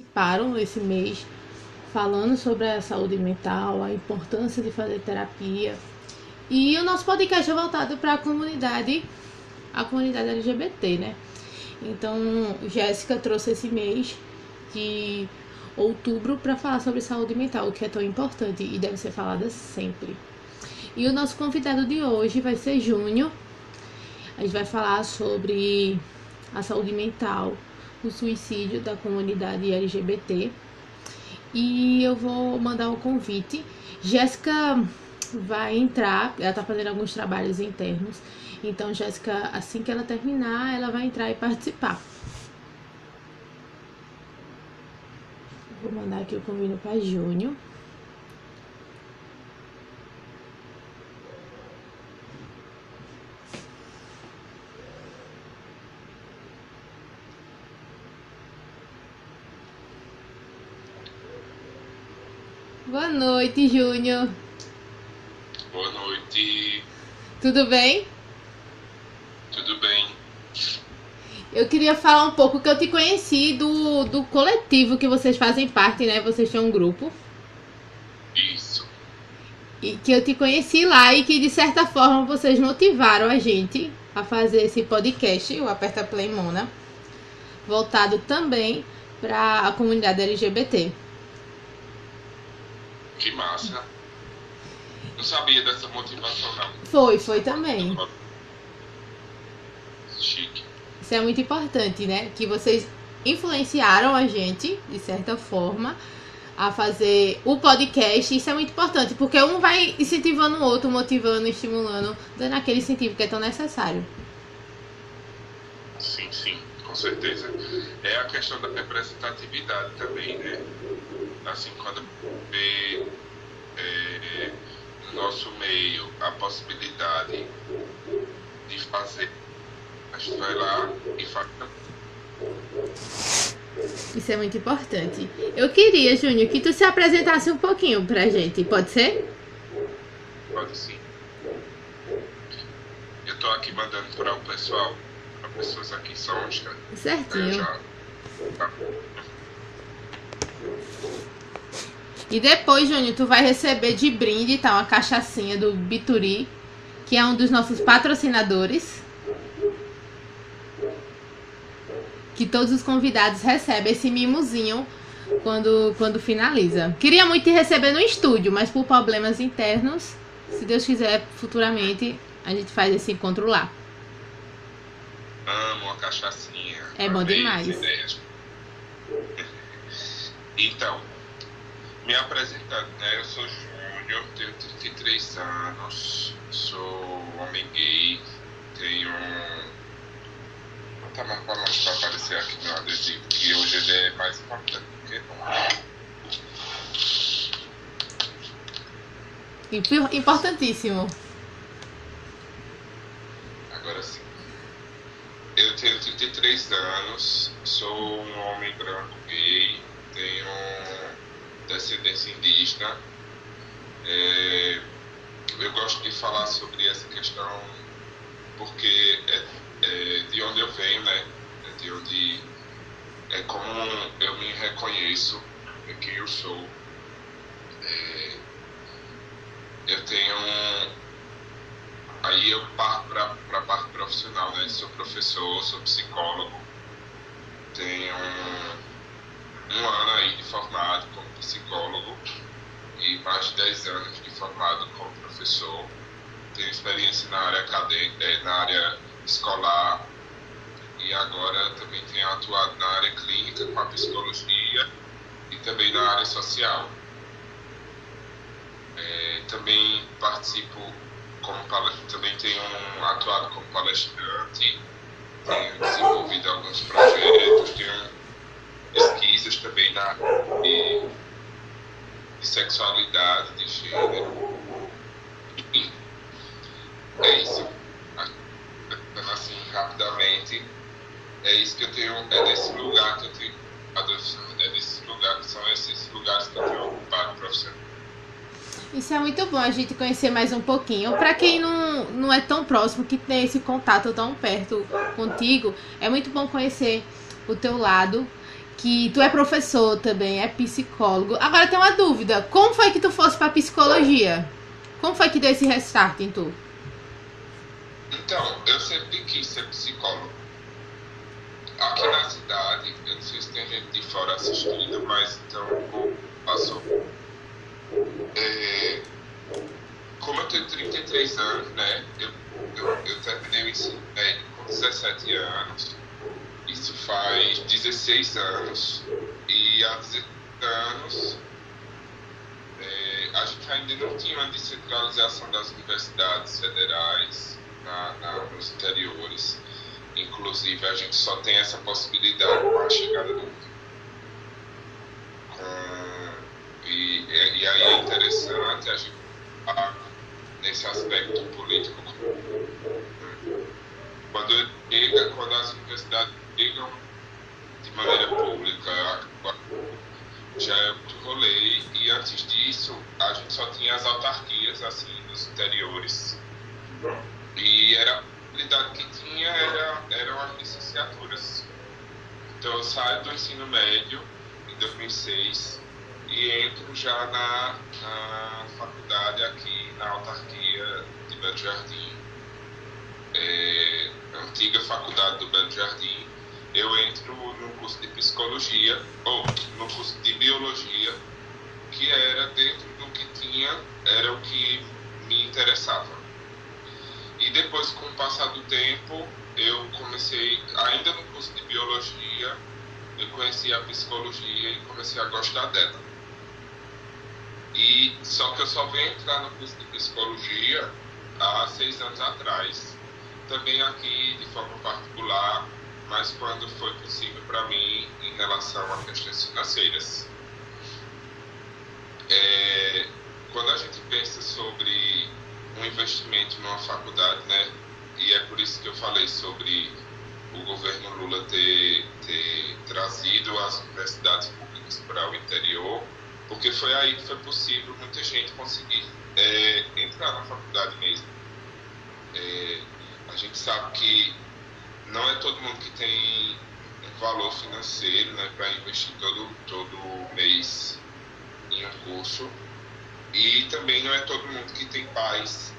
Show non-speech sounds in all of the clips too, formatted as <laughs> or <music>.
participaram esse mês falando sobre a saúde mental, a importância de fazer terapia. E o nosso podcast é voltado para a comunidade, a comunidade LGBT, né? Então, Jéssica trouxe esse mês de outubro para falar sobre saúde mental, o que é tão importante e deve ser falada sempre. E o nosso convidado de hoje vai ser Júnior. A gente vai falar sobre a saúde mental, o suicídio da comunidade LGBT. E eu vou mandar o um convite. Jéssica vai entrar, ela tá fazendo alguns trabalhos internos. Então, Jéssica, assim que ela terminar, ela vai entrar e participar. Vou mandar aqui o convite para Júnior. Boa noite, Júnior. Boa noite. Tudo bem? Tudo bem. Eu queria falar um pouco que eu te conheci do, do coletivo que vocês fazem parte, né? Vocês têm um grupo. Isso. E que eu te conheci lá e que de certa forma vocês motivaram a gente a fazer esse podcast, o Aperta Play Mona, voltado também para a comunidade LGBT. Que massa. Não sabia dessa motivação, não. Foi, foi também. Chique. Isso é muito importante, né? Que vocês influenciaram a gente, de certa forma, a fazer o podcast. Isso é muito importante, porque um vai incentivando o outro, motivando, estimulando, dando aquele incentivo que é tão necessário. Sim, sim, com certeza. É a questão da representatividade também, né? Assim, quando vê é, no nosso meio a possibilidade de fazer, a gente vai lá e faz. Isso é muito importante. Eu queria, Júnior, que tu se apresentasse um pouquinho pra gente, pode ser? Pode sim. Eu tô aqui mandando para o pessoal, para pessoas aqui só Sonska. Certinho. Já, tá. E depois, Júnior, tu vai receber de brinde, tá? Uma cachaçinha do Bituri, que é um dos nossos patrocinadores. Que todos os convidados recebem esse mimozinho quando, quando finaliza. Queria muito te receber no estúdio, mas por problemas internos, se Deus quiser, futuramente a gente faz esse encontro lá. Amo uma cachaçinha. É bom demais. essa ideia. Então, me apresentando, né? Eu sou Júnior, tenho 33 anos, sou homem gay, tenho. Vou botar mais longe pra aparecer aqui meu adesivo, que hoje ele é mais importante do que nunca. Imp- Importantíssimo. Agora sim. Eu tenho 33 anos, sou um homem branco gay, tenho descendência indígena. É, eu gosto de falar sobre essa questão porque é, é de onde eu venho, né? É de onde é como eu me reconheço, é quem eu sou. É, eu tenho Aí eu parto para a parte profissional, né? Sou professor, sou psicólogo, tenho um, ano aí de formado como psicólogo e mais de 10 anos de formado como professor. Tenho experiência na área acadêmica, eh, na área escolar e agora também tenho atuado na área clínica com a psicologia e também na área social. Eh, também participo como também tenho atuado como palestrante, tenho desenvolvido alguns projetos, tenho pesquisas também na de, de sexualidade, de gênero. Enfim, é isso. Assim, rapidamente, é isso que eu tenho, é nesse lugar que eu tenho, é nesse lugar são esses lugares que eu tenho ocupado profissionalmente. Isso é muito bom a gente conhecer mais um pouquinho. Para quem não, não é tão próximo, que tem esse contato tão perto contigo, é muito bom conhecer o teu lado, que tu é professor também, é psicólogo. Agora tem uma dúvida. Como foi que tu fosse pra psicologia? Como foi que deu esse restart em tu? Então, eu sempre quis ser psicólogo. Aqui na cidade, eu não sei se tem gente de fora assistindo, mas então passou. É, como eu tenho 33 anos, né? Eu, eu, eu terminei o ensino médio com 17 anos. Isso faz 16 anos. E há 16 anos é, a gente ainda não tinha uma descentralização das universidades federais na, na, nos interiores. Inclusive, a gente só tem essa possibilidade com a chegada do e, e, aí é interessante a gente falar nesse aspecto político quando, chega, quando as universidades chegam de maneira pública já é outro rolê e antes disso a gente só tinha as autarquias assim nos interiores e era a habilidade que tinha era, eram as licenciaturas. Então eu saio do ensino médio em 2006 e entro já na, na faculdade aqui na autarquia de Belo Jardim, é, antiga faculdade do Belo Jardim. Eu entro no curso de psicologia, ou no curso de biologia, que era dentro do que tinha, era o que me interessava. E depois, com o passar do tempo, eu comecei, ainda no curso de biologia, eu conheci a psicologia e comecei a gostar dela. E só que eu só vim entrar no curso de psicologia há seis anos atrás, também aqui de forma particular, mas quando foi possível para mim em relação a questões financeiras. É, quando a gente pensa sobre um investimento numa faculdade, né? E é por isso que eu falei sobre o governo Lula ter, ter trazido as universidades públicas para o interior, porque foi aí que foi possível muita gente conseguir é, entrar na faculdade mesmo. É, a gente sabe que não é todo mundo que tem um valor financeiro né, para investir todo, todo mês em um curso e também não é todo mundo que tem pais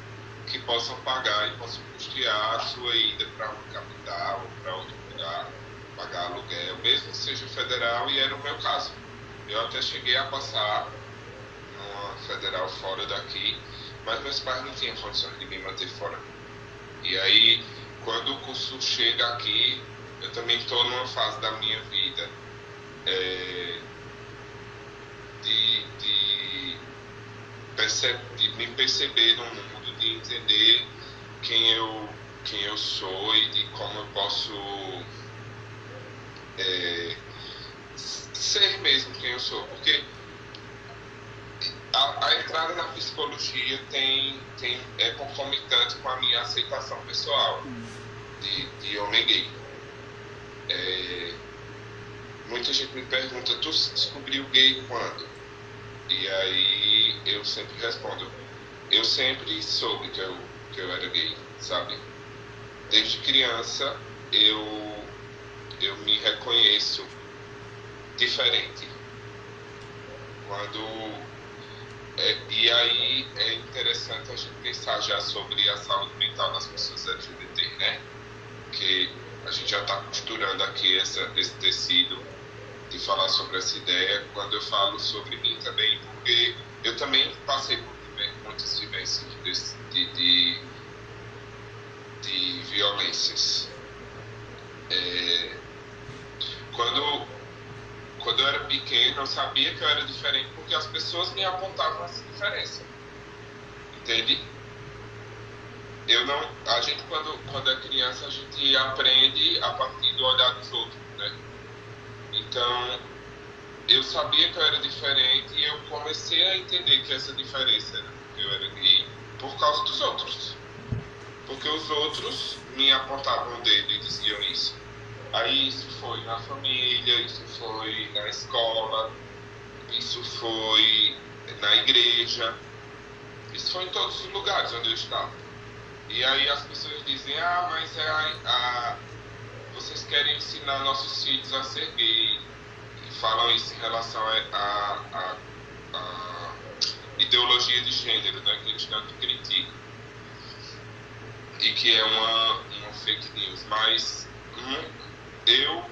que possam pagar e possam custear a sua ida para uma capital ou para outro lugar, pagar aluguel, mesmo que seja federal, e era o meu caso. Eu até cheguei a passar numa federal fora daqui, mas meus pais não tinham condições de me manter fora. E aí, quando o curso chega aqui, eu também estou numa fase da minha vida é, de, de de me perceber no mundo, de entender quem eu, quem eu sou e de como eu posso é, ser mesmo quem eu sou. Porque a, a, entrada na psicologia tem, tem, é concomitante com a minha aceitação pessoal de, de homem gay. É, muita gente me pergunta, tu descobriu gay quando? E aí eu sempre respondo, eu sempre soube que eu, que eu era gay, sabe? Desde criança eu, eu me reconheço diferente. Quando. É, e aí é interessante a gente pensar já sobre a saúde mental das pessoas LGBT, né? Que a gente já está costurando aqui essa, esse tecido de falar sobre essa ideia quando eu falo sobre mim também, porque eu também passei por muitas vivências de, de, de violências. É, quando, quando eu era pequeno, eu sabia que eu era diferente porque as pessoas me apontavam essa diferença. Entende? Eu não, a gente quando, quando é criança, a gente aprende a partir do olhar dos outros, né? Então, eu sabia que eu era diferente e eu comecei a entender que essa diferença era porque eu era gay por causa dos outros. Porque os outros me apontavam o dedo e diziam isso. Aí isso foi na família, isso foi na escola, isso foi na igreja, isso foi em todos os lugares onde eu estava. E aí as pessoas dizem, ah, mas é a, a vocês querem ensinar nossos filhos a ser gay, falam isso em relação a ideologia de gênero, né, que eles tanto criticam. E que é uma, uma fake news. Mas eu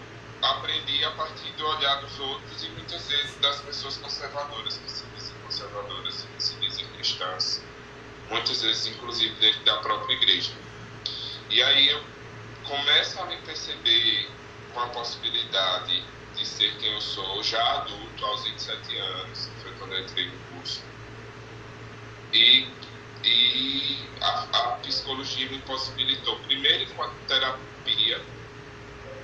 aprendi a partir do olhar dos outros e muitas vezes das pessoas conservadoras que se dizem conservadoras, que se dizem cristãs, muitas vezes inclusive dentro da própria igreja. E aí eu começo a me perceber com a possibilidade de ser quem eu sou, já adulto, aos 27 anos, foi quando eu entrei no curso. E, e a, a psicologia me possibilitou, primeiro, enquanto terapia,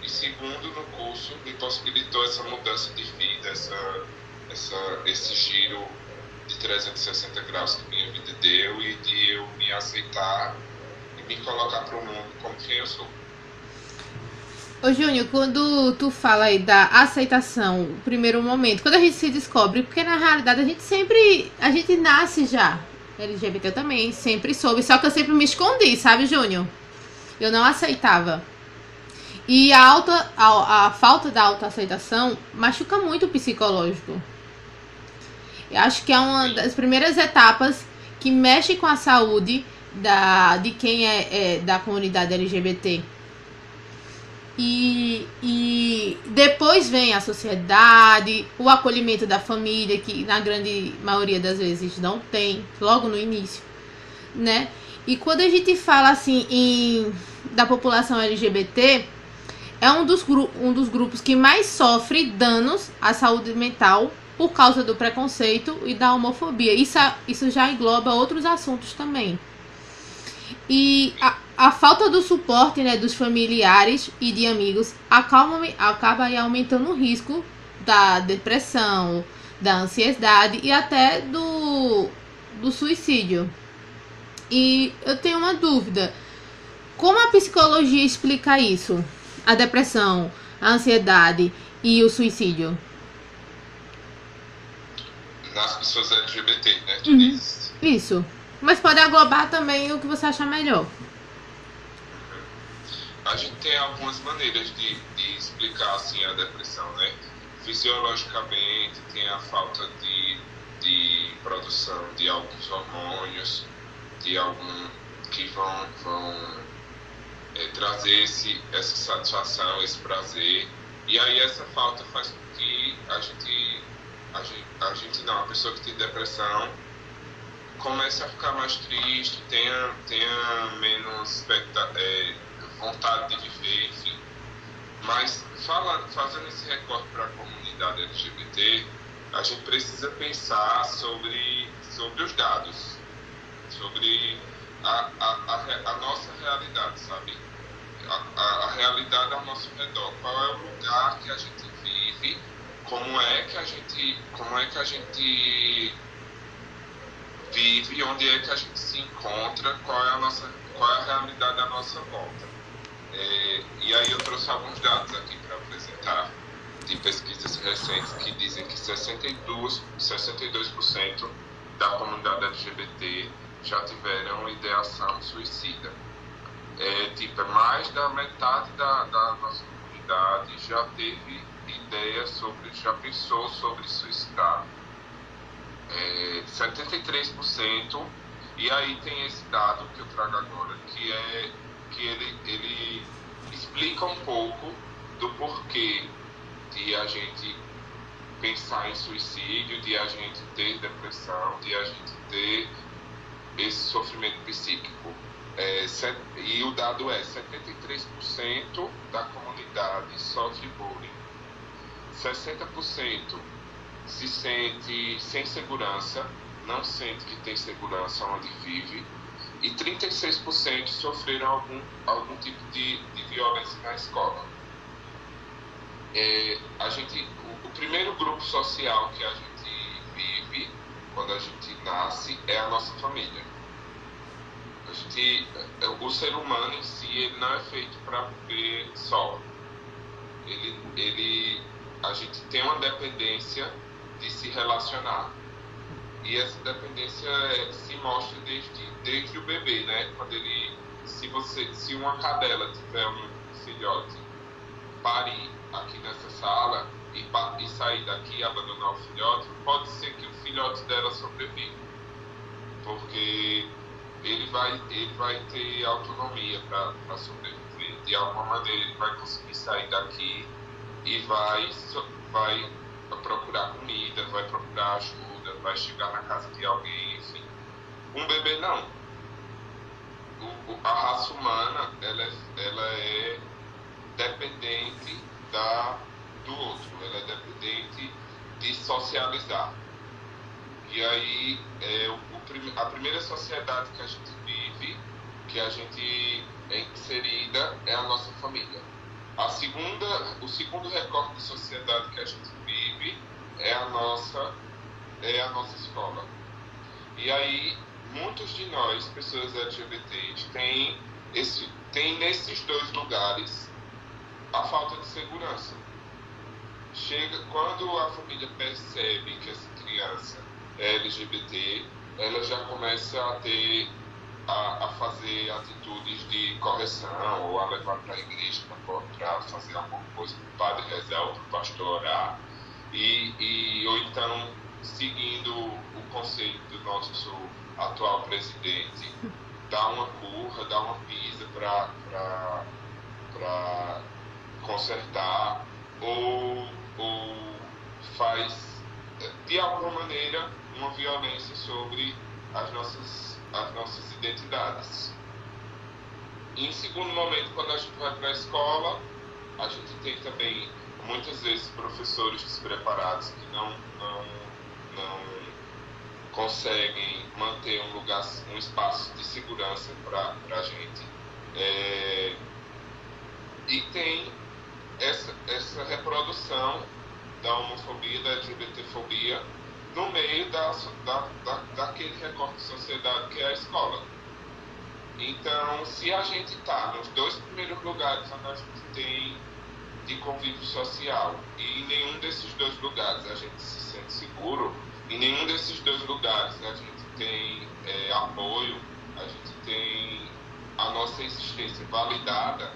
e segundo, no curso, me possibilitou essa mudança de vida, essa, essa, esse giro de 360 graus que minha vida deu e de eu me aceitar e me colocar para o mundo como quem eu sou. Ô Júnior, quando tu fala aí da aceitação, o primeiro momento, quando a gente se descobre, porque na realidade a gente sempre, a gente nasce já, LGBT eu também, sempre soube, só que eu sempre me escondi, sabe Júnior? Eu não aceitava. E a, alta, a, a falta da autoaceitação machuca muito o psicológico. Eu acho que é uma das primeiras etapas que mexe com a saúde da, de quem é, é da comunidade LGBT. E, e depois vem a sociedade, o acolhimento da família, que na grande maioria das vezes não tem, logo no início, né? E quando a gente fala assim em, da população LGBT, é um dos, um dos grupos que mais sofre danos à saúde mental por causa do preconceito e da homofobia. Isso, isso já engloba outros assuntos também. E a, a falta do suporte né, dos familiares e de amigos acaba, acaba aumentando o risco da depressão, da ansiedade e até do, do suicídio. E eu tenho uma dúvida: como a psicologia explica isso? A depressão, a ansiedade e o suicídio? Nas pessoas LGBT, né? Uhum. Isso. Mas pode aglobar também o que você achar melhor. A gente tem algumas maneiras de, de explicar assim a depressão, né? Fisiologicamente tem a falta de, de produção de alguns hormônios, de algum que vão, vão é, trazer esse, essa satisfação, esse prazer. E aí essa falta faz com que a gente, a gente, a gente não, a pessoa que tem depressão comece a ficar mais triste, tenha, tenha menos é, vontade de viver, enfim. Mas fala, fazendo esse recorte para a comunidade LGBT, a gente precisa pensar sobre, sobre os dados, sobre a, a, a, a nossa realidade, sabe? Realidade ao nosso redor. Qual é o lugar que a gente vive? Como é que a gente, como é que a gente vive, onde é que a gente se encontra, qual é a nossa, qual é a realidade à nossa volta. É, e aí eu trouxe alguns dados aqui para apresentar de pesquisas recentes que dizem que 62, 62% da comunidade LGBT já tiveram ideação suicida. É, tipo, é mais da metade da, da nossa comunidade já teve ideia sobre, já pensou sobre suicidar é, 73%, e aí tem esse dado que eu trago agora, que é que ele, ele explica um pouco do porquê de a gente pensar em suicídio, de a gente ter depressão, de a gente ter esse sofrimento psíquico. É, e o dado é 73% da comunidade sofre bullying, 60% se sente sem segurança, não sente que tem segurança onde vive, e 36% sofreram algum, algum tipo de, de violência na escola. É, a gente, o, o primeiro grupo social que a gente vive quando a gente nasce é a nossa família. A gente, o ser humano em si ele não é feito para viver só. Ele, ele, a gente tem uma dependência de se relacionar. E essa dependência é, se mostra desde, desde o bebê, né? Quando ele, se você, se uma cadela tiver um filhote parir aqui nessa sala, e, e sair daqui e abandonar o filhote, pode ser que o filhote dela sobreviva. Porque ele vai, ele vai ter autonomia para sobreviver. De alguma maneira ele vai conseguir sair daqui e vai, vai procurar comida, vai procurar ajuda, vai chegar na casa de alguém, enfim. Um bebê não. O, a raça humana ela é, ela é dependente da, do outro, ela é dependente de socializar. E aí é, o, o, a primeira sociedade que a gente vive, que a gente é inserida, é a nossa família. A segunda, o segundo recorte de sociedade que a gente vive é a nossa, é a nossa escola. E aí muitos de nós, pessoas LGBTs, têm esse, tem nesses dois lugares a falta de segurança. Chega quando a família percebe que essa criança é LGBT, ela já começa a ter a, a fazer atitudes de correção ou a levar para a igreja para fazer alguma coisa para o padre rezar ou para o pastor orar. E, e ou então seguindo o conselho do nosso atual presidente dar uma curra, dar uma pisa para consertar ou, ou faz de alguma maneira uma violência sobre as nossas, as nossas identidades. Em segundo momento, quando a gente vai para a escola, a gente tem também muitas vezes professores despreparados que não, não, não conseguem manter um lugar, um espaço de segurança para a gente. É, e tem essa, essa reprodução da homofobia, da LGBTfobia no meio da, da, da, daquele recorte de sociedade que é a escola. Então, se a gente está nos dois primeiros lugares onde a gente tem de convívio social e em nenhum desses dois lugares a gente se sente seguro, em nenhum desses dois lugares a gente tem é, apoio, a gente tem a nossa existência validada,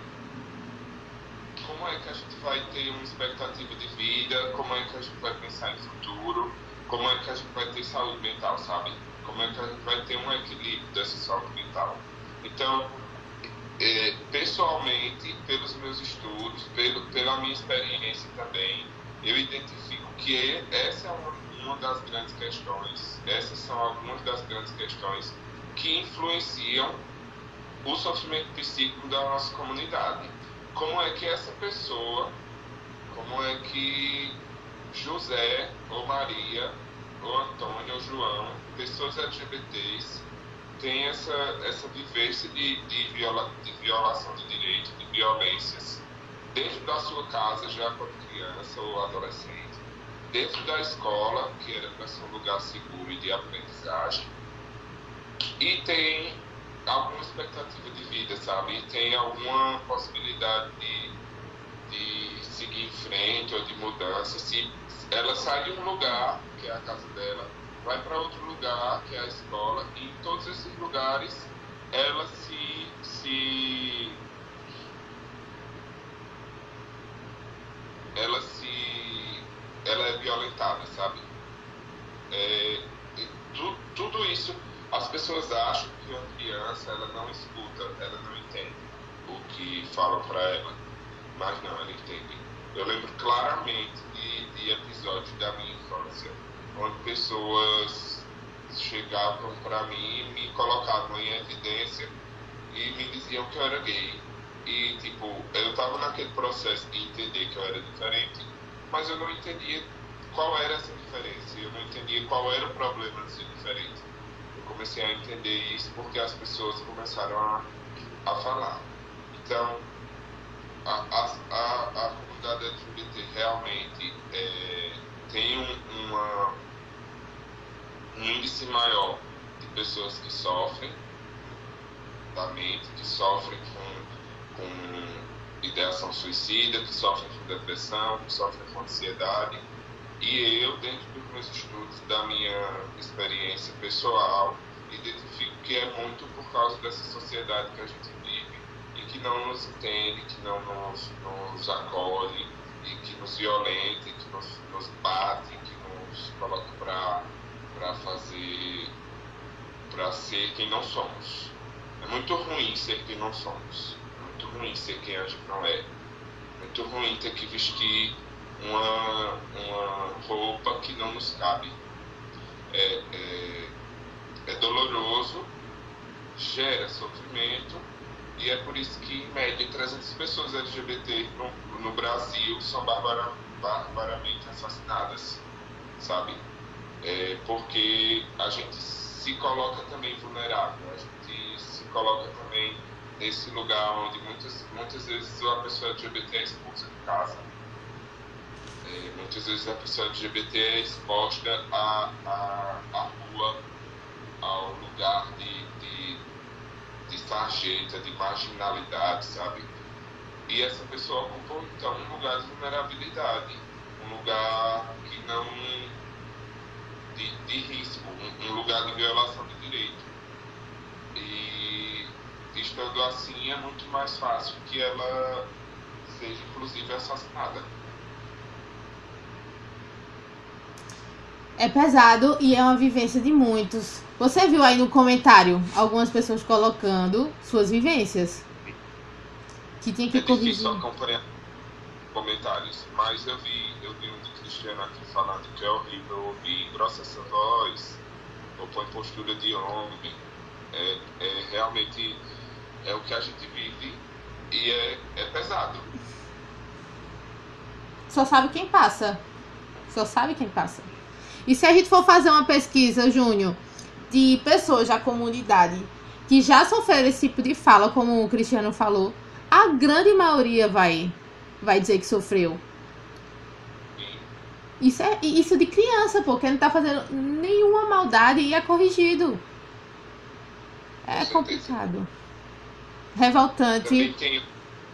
como é que a gente vai ter uma expectativa de vida, como é que a gente vai pensar em futuro, como é que a gente vai ter saúde mental, sabe? Como é que a gente vai ter um equilíbrio dessa saúde mental. Então, é, pessoalmente, pelos meus estudos, pelo, pela minha experiência também, eu identifico que essa é uma, uma das grandes questões, essas são algumas das grandes questões que influenciam o sofrimento psíquico da nossa comunidade. Como é que essa pessoa, como é que José ou Maria ou Antônio ou João, pessoas LGBTs, têm essa, essa vivência de, de, viola, de violação de direitos, de violências, dentro da sua casa já quando criança ou adolescente, dentro da escola, que era para ser um lugar seguro e de aprendizagem, e tem alguma expectativa de vida, sabe? E tem alguma possibilidade de, de frente ou de mudança. Se ela sai de um lugar, que é a casa dela, vai para outro lugar, que é a escola, e em todos esses lugares ela se, se ela se ela é violentada, sabe? É, tu, tudo isso as pessoas acham que uma criança ela não escuta, ela não entende o que falam para ela, mas não, ela entende. Eu lembro claramente de, de episódios da minha infância onde pessoas chegavam para mim e me colocavam em evidência e me diziam que eu era gay. E, tipo, eu estava naquele processo de entender que eu era diferente, mas eu não entendia qual era essa diferença, eu não entendia qual era o problema de ser diferente. Eu comecei a entender isso porque as pessoas começaram a, a falar. Então, a, a, a, a comunidade LGBT realmente é, tem um, uma, um índice maior de pessoas que sofrem da mente, que sofrem com, com ideação suicida, que sofrem com depressão, que sofrem com ansiedade. E eu, dentro dos meus estudos, da minha experiência pessoal, identifico que é muito por causa dessa sociedade que a gente que não nos entende, que não nos, nos acolhe, e que nos violenta, que nos, nos bate, que nos coloca para fazer, para ser quem não somos. É muito ruim ser quem não somos. É muito ruim ser quem a gente não é. É muito ruim ter que vestir uma, uma roupa que não nos cabe. É, é, é doloroso, gera sofrimento e é por isso que, em média, 300 pessoas LGBT no, no Brasil são barbara, barbaramente assassinadas, sabe? É porque a gente se coloca também vulnerável, a gente se coloca também nesse lugar onde muitas, muitas vezes a pessoa LGBT é expulsa de casa. É, muitas vezes a pessoa LGBT é exposta à, rua, ao lugar de, de de sarjeta, de marginalidade, sabe? E essa pessoa ocupou então um lugar de vulnerabilidade, um lugar que não. de, de risco, um, um lugar de violação de direito. E estando assim é muito mais fácil que ela seja inclusive assassinada. É pesado e é uma vivência de muitos. Você viu aí no comentário algumas pessoas colocando suas vivências? Que tinha que é corrigir. difícil acompanhar comentários, mas eu vi, eu vi um de Cristiano aqui falando que é horrível ouvir grossa essa voz, ou põe postura de homem. É, é realmente é o que a gente vive e é, é pesado. Só sabe quem passa. Só sabe quem passa. E se a gente for fazer uma pesquisa, Júnior, de pessoas da comunidade que já sofreram esse tipo de fala, como o Cristiano falou, a grande maioria vai, vai dizer que sofreu. Isso é isso de criança, porque não tá fazendo nenhuma maldade e é corrigido. É complicado. Revoltante tem,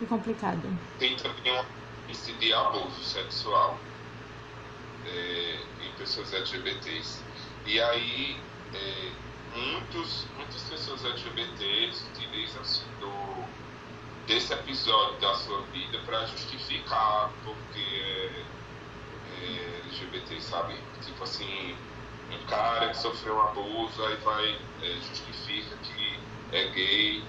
e complicado. Tem também uma esse de abuso sexual é, pessoas LGBTs. E aí é, muitos, muitas pessoas LGBTs utilizam-se do, desse episódio da sua vida para justificar porque é, é LGBT, sabe? Tipo assim, um cara que sofreu um abuso, aí vai, é, justifica que é gay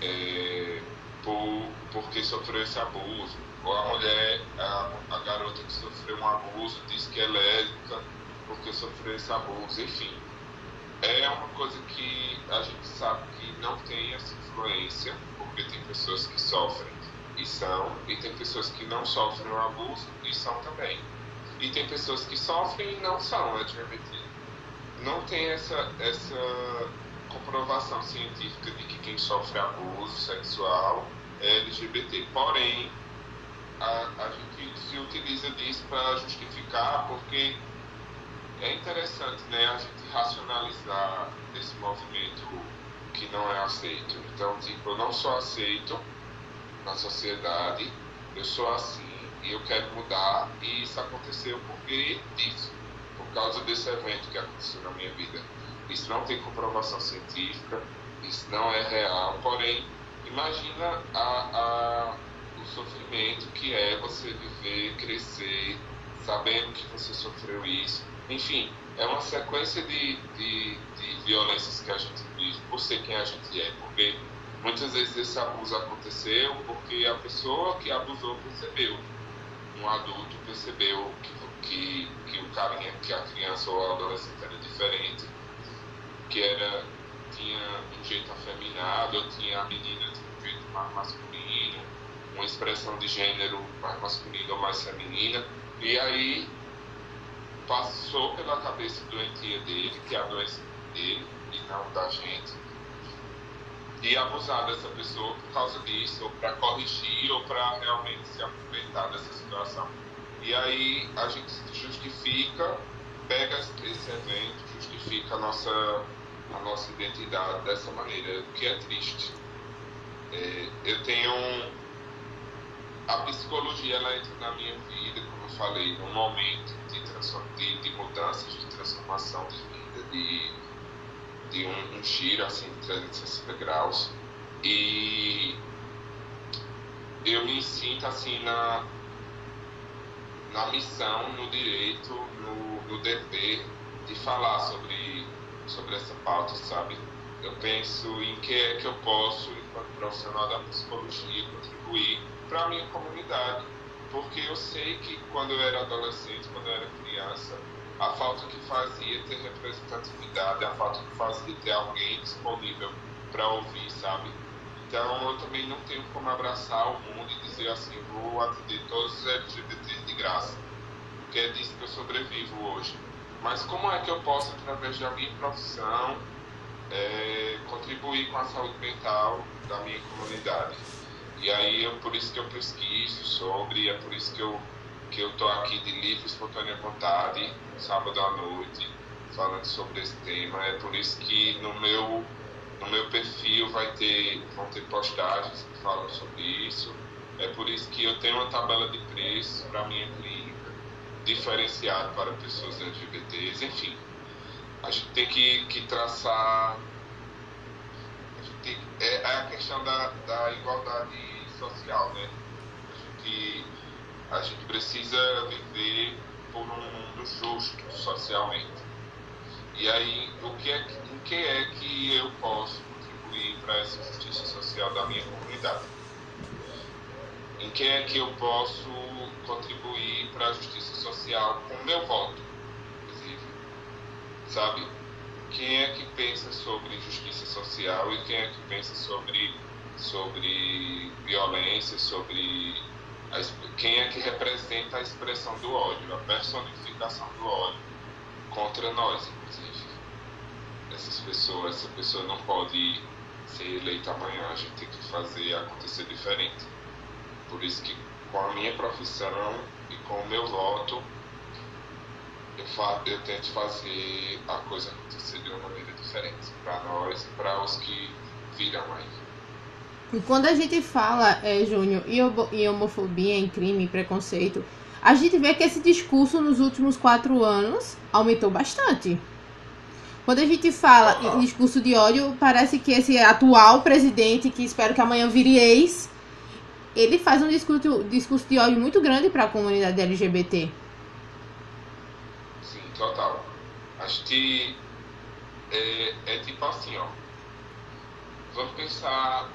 é, por, porque sofreu esse abuso. Ou a mulher, a, a garota que sofreu um abuso, diz que é lésbica porque sofreu esse abuso, enfim é uma coisa que a gente sabe que não tem essa influência, porque tem pessoas que sofrem e são, e tem pessoas que não sofrem o abuso e são também. E tem pessoas que sofrem e não são LGBT. Não tem essa, essa comprovação científica de que quem sofre abuso sexual é LGBT. Porém, a, a gente se utiliza disso para justificar, porque é interessante né, a gente racionalizar esse movimento que não é aceito. Então, tipo, eu não sou aceito na sociedade, eu sou assim e eu quero mudar, e isso aconteceu porque disso, por causa desse evento que aconteceu na minha vida. Isso não tem comprovação científica, isso não é real, porém, imagina a, a, o sofrimento que é você viver, crescer, sabendo que você sofreu isso. Enfim, é uma sequência de, de, de violências que a gente vive por ser quem a gente é, porque muitas vezes esse abuso aconteceu porque a pessoa que abusou percebeu, um adulto percebeu que, que, que o carinha, que a criança ou a adolescente era diferente, que era, tinha um jeito afeminado, ou tinha a menina tinha um jeito mais masculino, uma expressão de gênero mais masculino ou mais feminina, e aí passou pela cabeça doentia dele, que é a doença dele e não da gente, e abusar dessa pessoa por causa disso, ou para corrigir, ou para realmente se aproveitar dessa situação. E aí a gente justifica, pega esse evento, justifica a nossa, a nossa identidade dessa maneira, o que é triste. É, eu tenho. A psicologia ela entra na minha vida, como eu falei, num momento de, de mudanças, de transformação de vida, de, de um, um giro assim de 360 graus. E eu me sinto assim na, na missão, no direito, no, no dever de falar sobre, sobre essa pauta, sabe? Eu penso em que é que eu posso, enquanto profissional da psicologia, contribuir para a minha comunidade. Porque eu sei que quando eu era adolescente, quando eu era criança, a falta que fazia ter representatividade, a falta que fazia ter alguém disponível para ouvir, sabe? Então eu também não tenho como abraçar o mundo e dizer assim, vou atender todos os LGBTs de graça, porque é disso que eu sobrevivo hoje. Mas como é que eu posso, através da minha profissão, é, contribuir com a saúde mental da minha comunidade? E aí é por isso que eu pesquiso sobre, é por isso que eu que eu tô aqui de livre espontânea vontade, sábado à noite, falando sobre esse tema. É por isso que no meu no meu perfil vai ter, vão ter postagens que falam sobre isso. É por isso que eu tenho uma tabela de preços para minha clínica, diferenciada para pessoas LGBTs, enfim. A gente tem que, que traçar. A tem, é, é, a questão da, da igualdade social, né? A gente, a gente precisa viver por um mundo justo socialmente. E aí, o que é, em que é que eu posso contribuir para essa justiça social da minha comunidade? Em que é que eu posso contribuir para a justiça social com o meu voto, inclusive? Sabe? Quem é que pensa sobre justiça social e quem é que pensa sobre, sobre violência, sobre quem é que representa a expressão do ódio, a personificação do ódio contra nós, essas pessoas, essa pessoa não pode ser eleita amanhã, a gente tem que fazer acontecer diferente. Por isso que com a minha profissão e com o meu voto, eu, fa eu tento fazer a coisa acontecer de uma maneira diferente para nós e para os que virão aí. E quando a gente fala, é, Júnior, em homofobia, em crime, em preconceito, a gente vê que esse discurso nos últimos quatro anos aumentou bastante. Quando a gente fala em discurso de ódio, parece que esse atual presidente, que espero que amanhã vire ex, ele faz um discurso, discurso de ódio muito grande para a comunidade LGBT. Sim, total. Acho que é, é tipo assim, ó. Vamos pensar,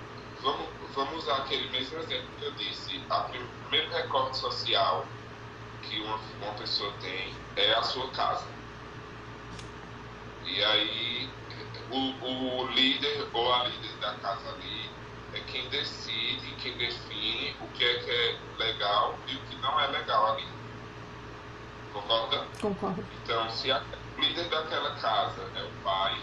vamos, vamos usar aquele mesmo exemplo que eu disse. O primeiro recorte social que uma, uma pessoa tem é a sua casa e aí o, o líder ou a líder da casa ali é quem decide, quem define o que é que é legal e o que não é legal ali. Concorda? Concordo. Então, se a, o líder daquela casa é o pai,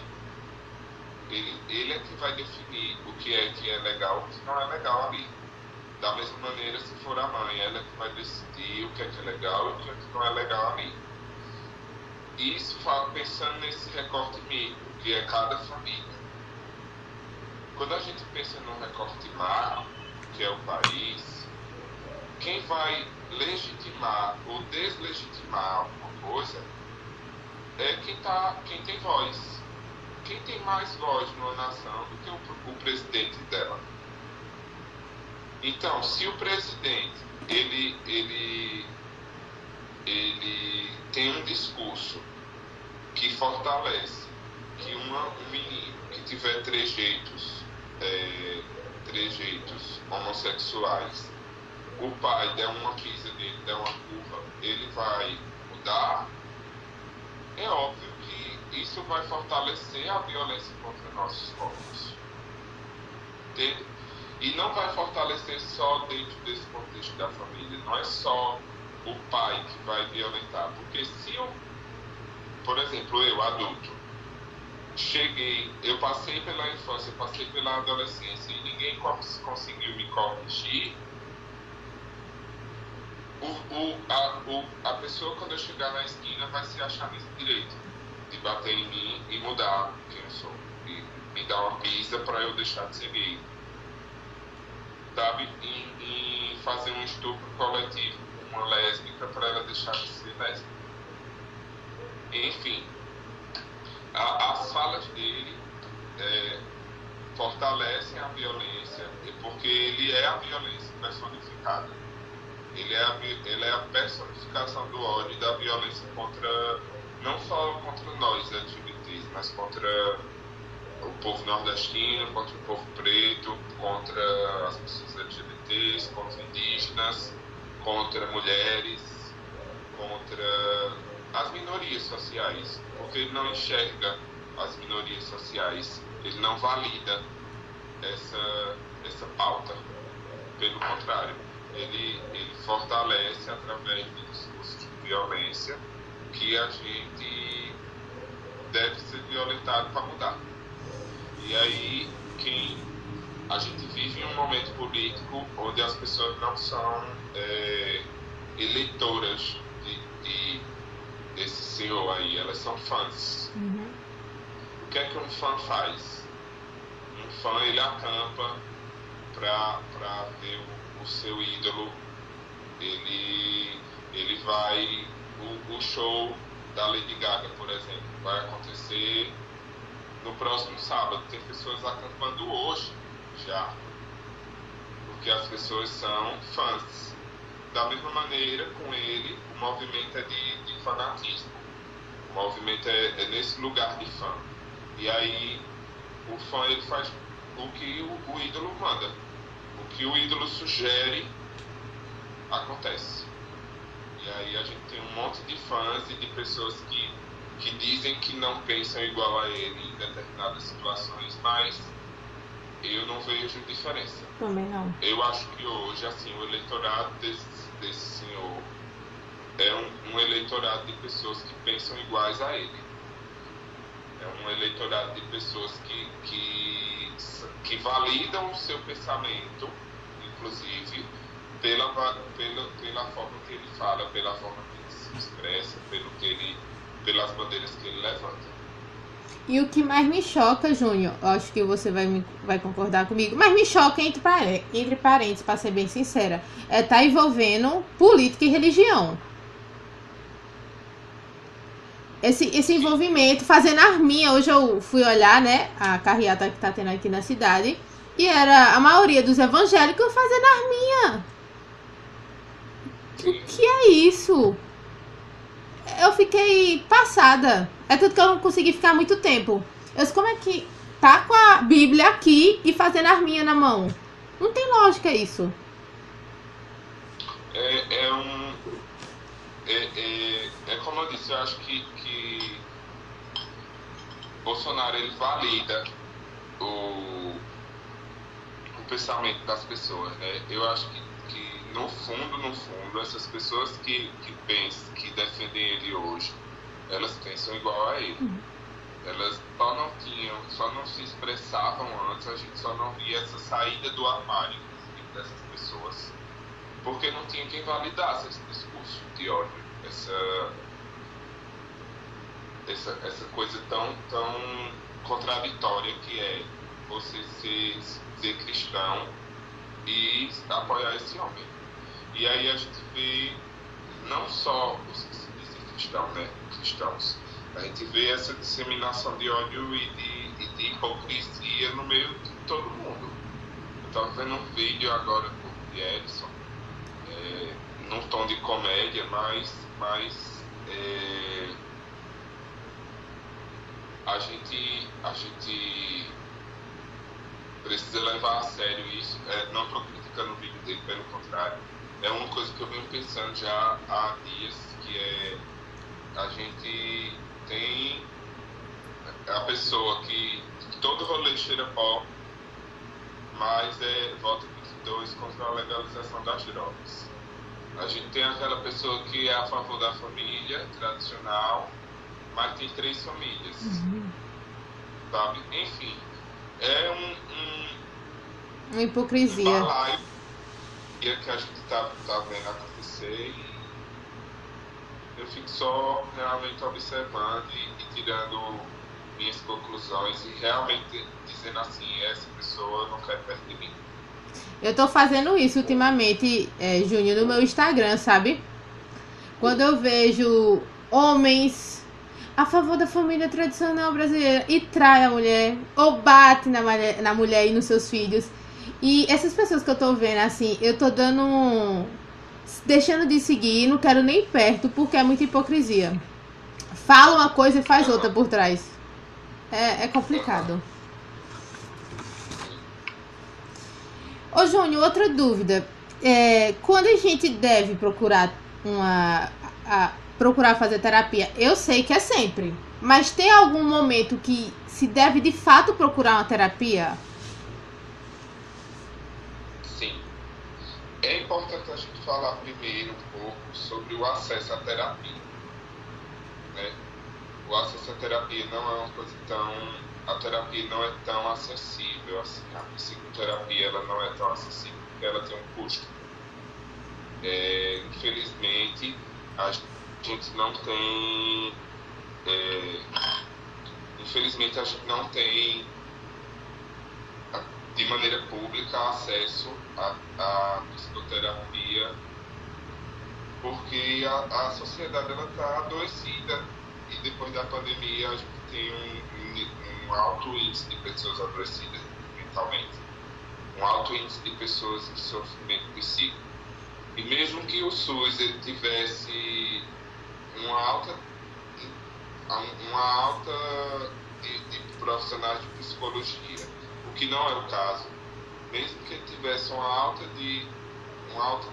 ele, ele é que vai definir o que é que é legal e o que não é legal ali. Da mesma maneira, se for a mãe, ela é que vai decidir o que é que é legal e o que é que não é legal ali isso pensando nesse recorte micro, que é cada família. Quando a gente pensa no recorte macro, que é o país, quem vai legitimar ou deslegitimar alguma coisa é quem, tá, quem tem voz. Quem tem mais voz numa nação do que o, o presidente dela. Então, se o presidente ele, ele, ele tem um discurso que fortalece que uma, um menino que tiver trejeitos, é, trejeitos homossexuais, o pai der uma pisa dele, der uma curva, ele vai mudar, é óbvio isso vai fortalecer a violência contra nossos corpos. Entende? E não vai fortalecer só dentro desse contexto da família, não é só o pai que vai violentar. Porque se eu, por exemplo, eu, adulto, cheguei, eu passei pela infância, passei pela adolescência e ninguém conseguiu me corrigir, o, o, a, o, a pessoa quando eu chegar na esquina vai se achar nesse direito de bater em mim e mudar quem eu sou. E me dar uma pisa para eu deixar de ser gay. Sabe? Em fazer um estupro coletivo uma lésbica para ela deixar de ser lésbica. Enfim, a, as falas dele é, fortalecem a violência, porque ele é a violência personificada. ele é, a, ele é a personificação do ódio e da violência contra, não só contra nós LGBTs, mas contra o povo nordestino, contra o povo preto, contra as pessoas LGBTs, contra indígenas, contra mulheres, contra as minorias sociais, porque ele não enxerga as minorias sociais, ele não valida essa, essa pauta. Pelo contrário, ele, ele fortalece através do discurso de violência que a gente deve ser violentado para mudar. E aí, quem a gente vive em um momento político onde as pessoas não são é, eleitoras de, de, desse senhor aí, elas são fãs. Uhum. O que é que um fã faz? Um fã ele acampa para ver o, o, seu ídolo, ele, ele vai. O, o show da Lady Gaga, por exemplo, vai acontecer no próximo sábado. Tem pessoas acampando hoje já. Porque as pessoas são fãs. Da mesma maneira, com ele, o movimento é de, de fanatismo. O movimento é, é, nesse lugar de fã. E aí, o fã ele faz o que o, o ídolo manda. O que o ídolo sugere, acontece. E aí a gente tem um monte de fãs e de pessoas que que dizem que não pensam igual a ele em determinadas situações, mas eu não vejo diferença. Também não. Eu acho que hoje, assim, o eleitorado desse, desse senhor é um, um eleitorado de pessoas que pensam iguais a ele. É um eleitorado de pessoas que, que, que validam o seu pensamento, inclusive, pela, pela, pela forma que ele fala, pela forma que ele se expressa, pelo que ele pelas bandeiras que ele levanta. E o que mais me choca, Júnior, acho que você vai, me, vai concordar comigo, mas me choca entre, entre parentes, para ser bem sincera, é estar tá envolvendo política e religião. Esse, esse envolvimento, fazendo arminha. Hoje eu fui olhar, né, a carreata que tá tendo aqui na cidade, e era a maioria dos evangélicos fazendo arminha. O que é isso? Eu fiquei passada. É tudo que eu não consegui ficar muito tempo. Eu disse, como é que tá com a Bíblia aqui e fazendo arminha na mão? Não tem lógica isso. É, é um. É, é, é, como eu disse, eu acho que, que Bolsonaro ele valida o, o pensamento das pessoas, né? Eu acho que no fundo, no fundo, essas pessoas que, que pensam, que defendem ele hoje, elas pensam igual a ele. Uhum. Elas só não tinham, só não se expressavam antes, a gente só não via essa saída do armário dessas pessoas, porque não tinha quem validasse esse discurso de ódio, essa, essa, essa coisa tão, tão contraditória que é você ser, ser cristão e apoiar esse homem. E aí a gente vê não só os que se dizem cristãos, né? cristãos, a gente vê essa disseminação de ódio e de, e de hipocrisia no meio de todo mundo. Eu estava vendo um vídeo agora do Edson, é, num tom de comédia, mas, mas é, a gente a gente precisa levar a sério isso. É, não estou criticando o vídeo dele, pelo contrário é uma coisa que eu venho pensando já há dias, que é a gente tem a pessoa que todo rolê cheira pó, mas é voto 22 contra a legalização das drogas. A gente tem aquela pessoa que é a favor da família tradicional, mas tem três famílias. Uhum. Sabe? Enfim, é um, um uma hipocrisia. Um que a gente está tá vendo acontecer e eu fico só realmente observando e, e, tirando minhas conclusões e realmente dizendo assim, essa pessoa não quer perto de mim. Eu tô fazendo isso ultimamente, é, Júnior, no meu Instagram, sabe? Quando eu vejo homens a favor da família tradicional brasileira e trai a mulher, ou bate na, na mulher e nos seus filhos e essas pessoas que eu tô vendo, assim, eu tô dando deixando de seguir, não quero nem perto, porque é muita hipocrisia. Fala uma coisa e faz outra por trás. É, é complicado. Ô Júnior, outra dúvida. É, quando a gente deve procurar uma. A, procurar fazer terapia, eu sei que é sempre. Mas tem algum momento que se deve de fato procurar uma terapia? Sim. É importante a gente falar primeiro um pouco sobre o acesso à terapia. Né? O acesso à terapia não é uma coisa tão. A terapia não é tão acessível assim. A psicoterapia ela não é tão acessível porque ela tem um custo. É, infelizmente, a gente não tem é, infelizmente a gente não tem de maneira pública acesso à, psicoterapia porque a, a sociedade está adoecida e depois da pandemia a gente tem um, um alto índice de pessoas adoecidas mentalmente, um alto índice de pessoas em sofrimento psíquico. E mesmo que o SUS ele tivesse uma alta uma alta de, de, profissionais de psicologia, que não é o caso. Mesmo que ele tivesse uma alta de uma alta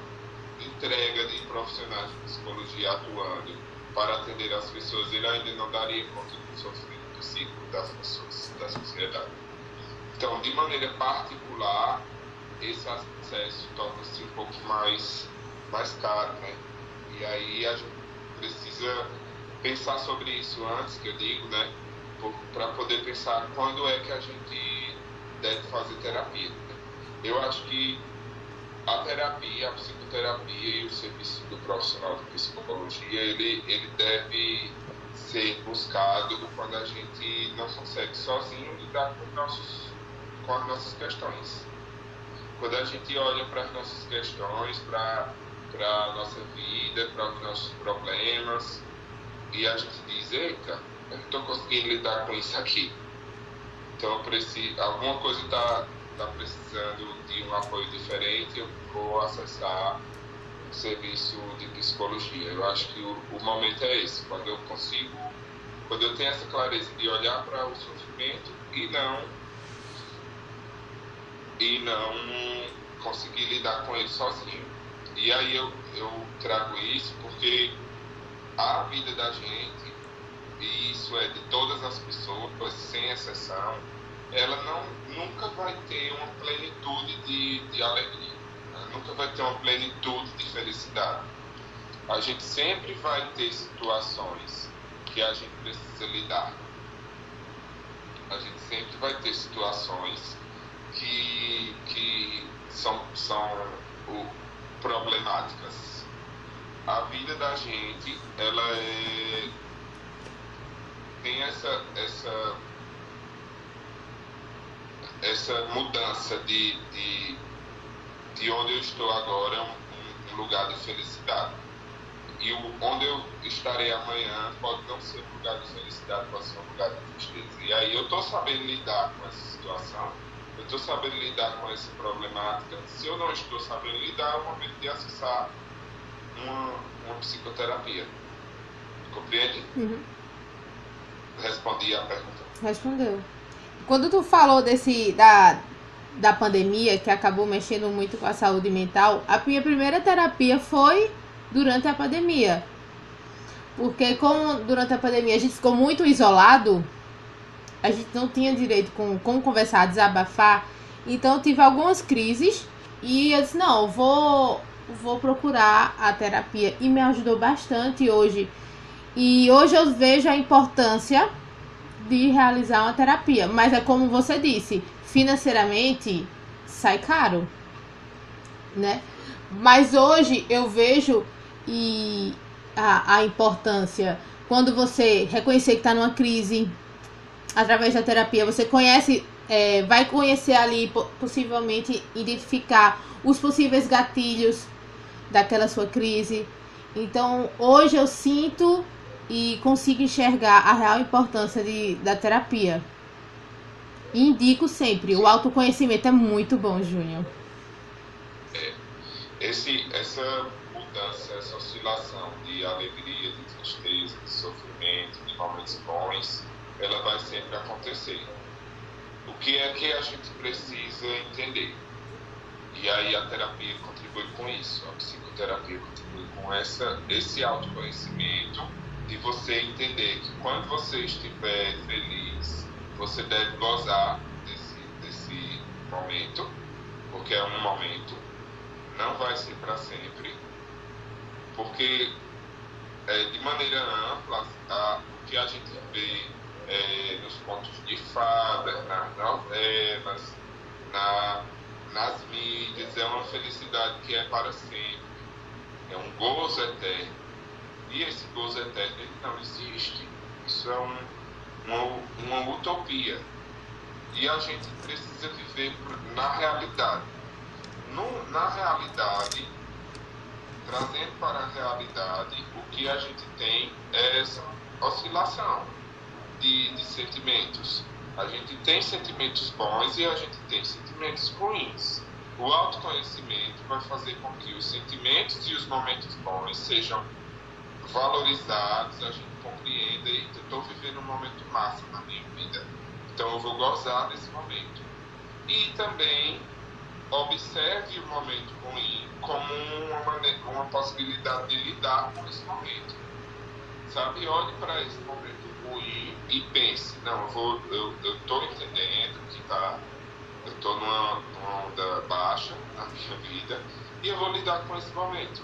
entrega de profissionais de psicologia atuando para atender as pessoas, ele ainda não daria conta do sofrimento psíquico das pessoas, da sociedade. Então, de maneira particular, esse acesso torna-se um pouco mais, mais caro, né? E aí a gente precisa pensar sobre isso antes, que eu digo, né? Para poder pensar quando é que a gente deve fazer terapia. Eu acho que a terapia, a psicoterapia e o serviço do profissional de psicologia, ele, ele deve ser buscado quando a gente não consegue sozinho lidar com, nossos, com as nossas questões. Quando a gente olha para as nossas questões, para a nossa vida, para os nossos problemas, e a gente diz, eita, eu não estou conseguindo lidar com isso aqui. Então, preciso, alguma coisa está tá precisando de um apoio diferente, eu vou acessar o serviço de psicologia. Eu acho que o, o momento é esse, quando eu consigo, quando eu tenho essa clareza de olhar para o sofrimento e não e não conseguir lidar com ele sozinho. E aí eu, eu trago isso porque a vida da gente, e isso é de todas as pessoas, sem exceção, ela não, nunca vai ter uma plenitude de, de alegria, ela nunca vai ter uma plenitude de felicidade. A gente sempre vai ter situações que a gente precisa lidar. A gente sempre vai ter situações que, que são, são problemáticas a vida da gente, ela é, tem essa, essa, essa mudança de, de, de onde eu estou agora, um, um lugar de felicidade. E o, onde eu estarei amanhã pode não ser um lugar de felicidade, pode ser um lugar de tristeza. E aí eu estou sabendo lidar com essa situação, eu estou sabendo lidar com essa problemática. Se eu não estou sabendo lidar, é o momento de acessar uma, uma psicoterapia. Compreende? Uhum. Respondi a pergunta. Respondeu. Quando tu falou desse da, da pandemia que acabou mexendo muito com a saúde mental, a minha primeira terapia foi durante a pandemia. Porque como durante a pandemia a gente ficou muito isolado, a gente não tinha direito com como conversar, desabafar. Então eu tive algumas crises e eu disse, não, vou vou procurar a terapia e me ajudou bastante hoje. E hoje eu vejo a importância de realizar uma terapia, mas é como você disse, financeiramente sai caro, né? Mas hoje eu vejo e a, a importância quando você reconhecer que está numa crise através da terapia, você conhece, é, vai conhecer ali possivelmente identificar os possíveis gatilhos daquela sua crise. Então, hoje eu sinto e consigo enxergar a real importância de, da terapia. E indico sempre, o autoconhecimento é muito bom, Júnior. É, esse, essa mudança, essa oscilação de alegria, de tristeza, de sofrimento, de momentos bons, ela vai sempre acontecer. O que é que a gente precisa entender? E aí a terapia contribui com isso, a psicoterapia contribui com essa, esse autoconhecimento de você entender que quando você estiver feliz, você deve gozar desse, desse momento, porque é um momento, não vai ser para sempre, porque é, de maneira ampla, o que a gente vê é, nos contos de fadas, nas novelas, na, nas mídias, é uma felicidade que é para sempre, é um gozo eterno. E esse gozo eterno ele não existe. Isso é um, uma, uma utopia. E a gente precisa viver na realidade. No, na realidade, trazendo para a realidade, o que a gente tem é essa oscilação de, de sentimentos. A gente tem sentimentos bons e a gente tem sentimentos ruins. O autoconhecimento vai fazer com que os sentimentos e os momentos bons sejam valorizados, a gente compreenda e estou vivendo um momento massa na minha vida. Então eu vou gozar desse momento. E também observe o momento ruim como uma, maneira, uma possibilidade de lidar com esse momento. Sabe, olhe para esse momento ruim e pense, não, eu vou, eu, eu entendendo que tá, eu tô numa, numa onda baixa na minha vida e eu vou lidar com esse momento.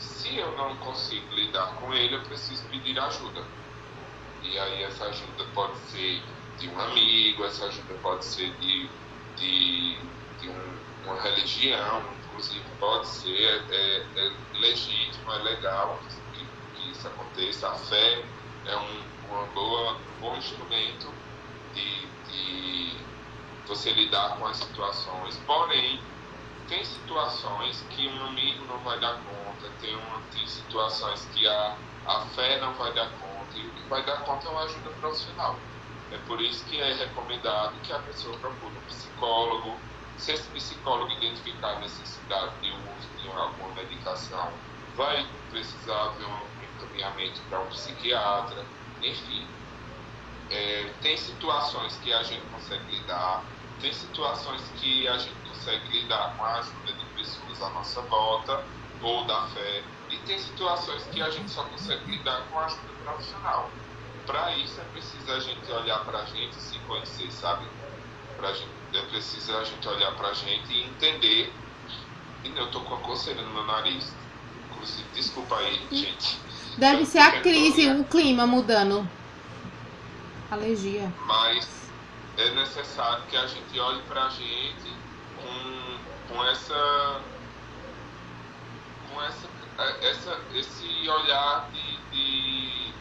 Se eu não consigo lidar com ele, eu preciso pedir ajuda. E aí essa ajuda pode ser de um amigo, essa ajuda pode ser de, de, de um, uma religião, inclusive pode ser, é, é legítimo, é legal que, que, isso aconteça. A fé é um, uma boa, um bom instrumento de, de você lidar com as situações, porém tem situações que um amigo não vai dar conta, tem, uma, tem situações que a, a fé não vai dar conta, e o que vai dar conta é uma ajuda profissional. É por isso que é recomendado que a pessoa procure um psicólogo, se esse psicólogo identificar a necessidade de uso de alguma medicação, vai precisar de um encaminhamento para um psiquiatra, enfim. É, tem situações que a gente consegue lidar, tem situações que a gente consegue lidar com a ajuda de pessoas à nossa volta ou da fé, e tem situações que a gente só consegue lidar com a ajuda profissional. Para isso é preciso a gente olhar para a gente e se conhecer, sabe? Pra gente, é preciso a gente olhar para a gente e entender. E eu tô com a coceira no meu nariz. Inclusive, desculpa aí, gente. Deve ser a crise, o clima mudando. Alergia. Mas é necessário que a gente olhe para a gente com, com essa com essa, essa esse olhar de, de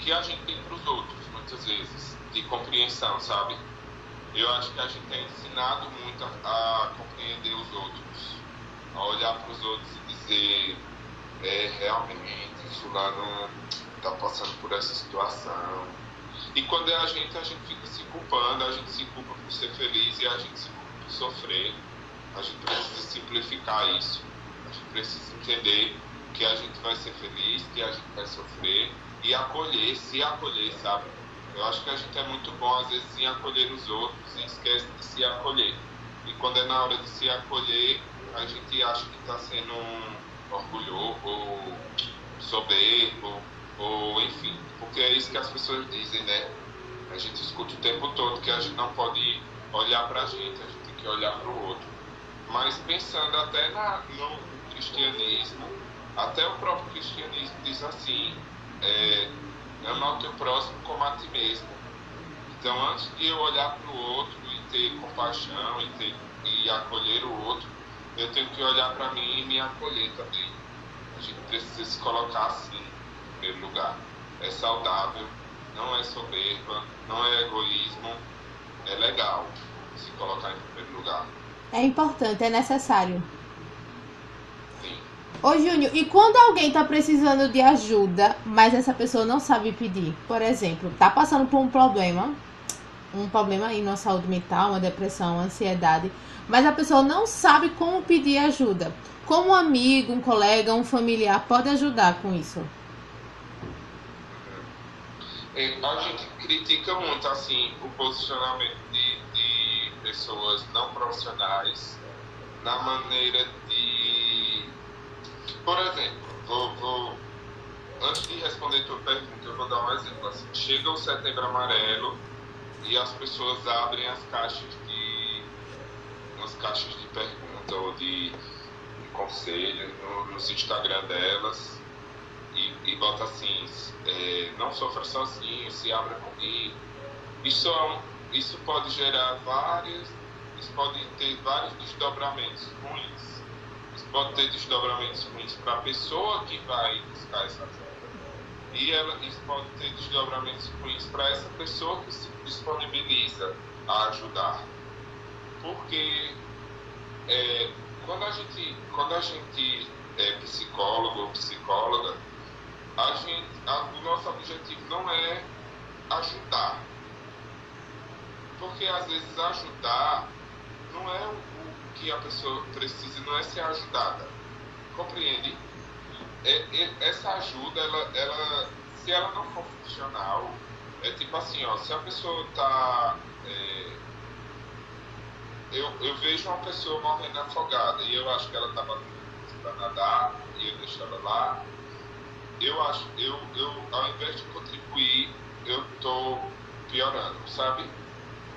que a gente tem para os outros muitas vezes de compreensão sabe? Eu acho que a gente tem ensinado muito a, a compreender os outros a olhar para os outros e dizer é realmente fulano está passando por essa situação e quando é a gente a gente fica se culpando a gente se culpa por ser feliz e a gente se sofrer. A gente precisa simplificar isso. A gente precisa entender que a gente vai ser feliz, que a gente vai sofrer e acolher, se acolher, sabe? Eu acho que a gente é muito bom, às vezes, em acolher os outros e esquece de se acolher. E quando é na hora de se acolher, a gente acha que está sendo um orgulhoso ou soberbo, ou enfim. Porque é isso que as pessoas dizem, né? A gente escuta o tempo todo que a gente não pode olhar para a gente, a gente que olhar para o outro. Mas pensando até na, no cristianismo, até o próprio cristianismo diz assim, é, amar o teu próximo como a ti mesmo. Então, antes de eu olhar para o outro e ter compaixão e, ter, e acolher o outro, eu tenho que olhar para mim e me acolher também. A gente precisa se colocar assim, primeiro lugar. É saudável, não é soberba, não é egoísmo, é legal se colocar em primeiro lugar. É importante, é necessário. Sim. Ô Júnior, e quando alguém tá precisando de ajuda, mas essa pessoa não sabe pedir? Por exemplo, tá passando por um problema um problema aí na saúde mental, uma depressão, uma ansiedade, mas a pessoa não sabe como pedir ajuda. Como um amigo, um colega, um familiar pode ajudar com isso? É, a gente critica muito assim o posicionamento de, de pessoas não profissionais na maneira de, por exemplo, vou, vou antes de responder tua pergunta, eu vou dar um exemplo. Assim, chega o setembro amarelo e as pessoas abrem as caixas de. umas caixas de pergunta ou de, de conselho no, nos Instagram delas e, e bota assim, é, não sofra sozinho, se abra comigo. Isso, é um, isso pode gerar várias. Isso pode ter vários desdobramentos ruins. Isso pode ter desdobramentos ruins para a pessoa que vai buscar essa ajuda e ela, isso pode ter desdobramentos ruins para essa pessoa que se disponibiliza a ajudar. Porque é, quando a gente, quando a gente é psicólogo ou psicóloga, a gente, a, o nosso objetivo não é ajudar. Porque às vezes ajudar não é o, o que a pessoa precisa, não é ser ajudada. Compreende? É, é, essa ajuda, ela, ela, se ela não for funcional, é tipo assim, ó, se a pessoa tá. É, eu, eu vejo uma pessoa morrendo afogada e eu acho que ela estava para nadar e eu deixo ela lá. Eu acho, eu, eu, ao invés de contribuir, eu tô piorando, sabe?